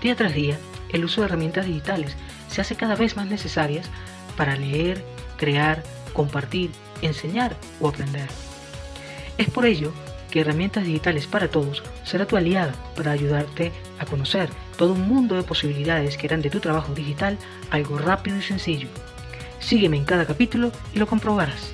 Día tras día, el uso de herramientas digitales se hace cada vez más necesarias para leer, crear, compartir, enseñar o aprender. Es por ello que Herramientas Digitales para Todos será tu aliada para ayudarte a conocer todo un mundo de posibilidades que harán de tu trabajo digital algo rápido y sencillo. Sígueme en cada capítulo y lo comprobarás.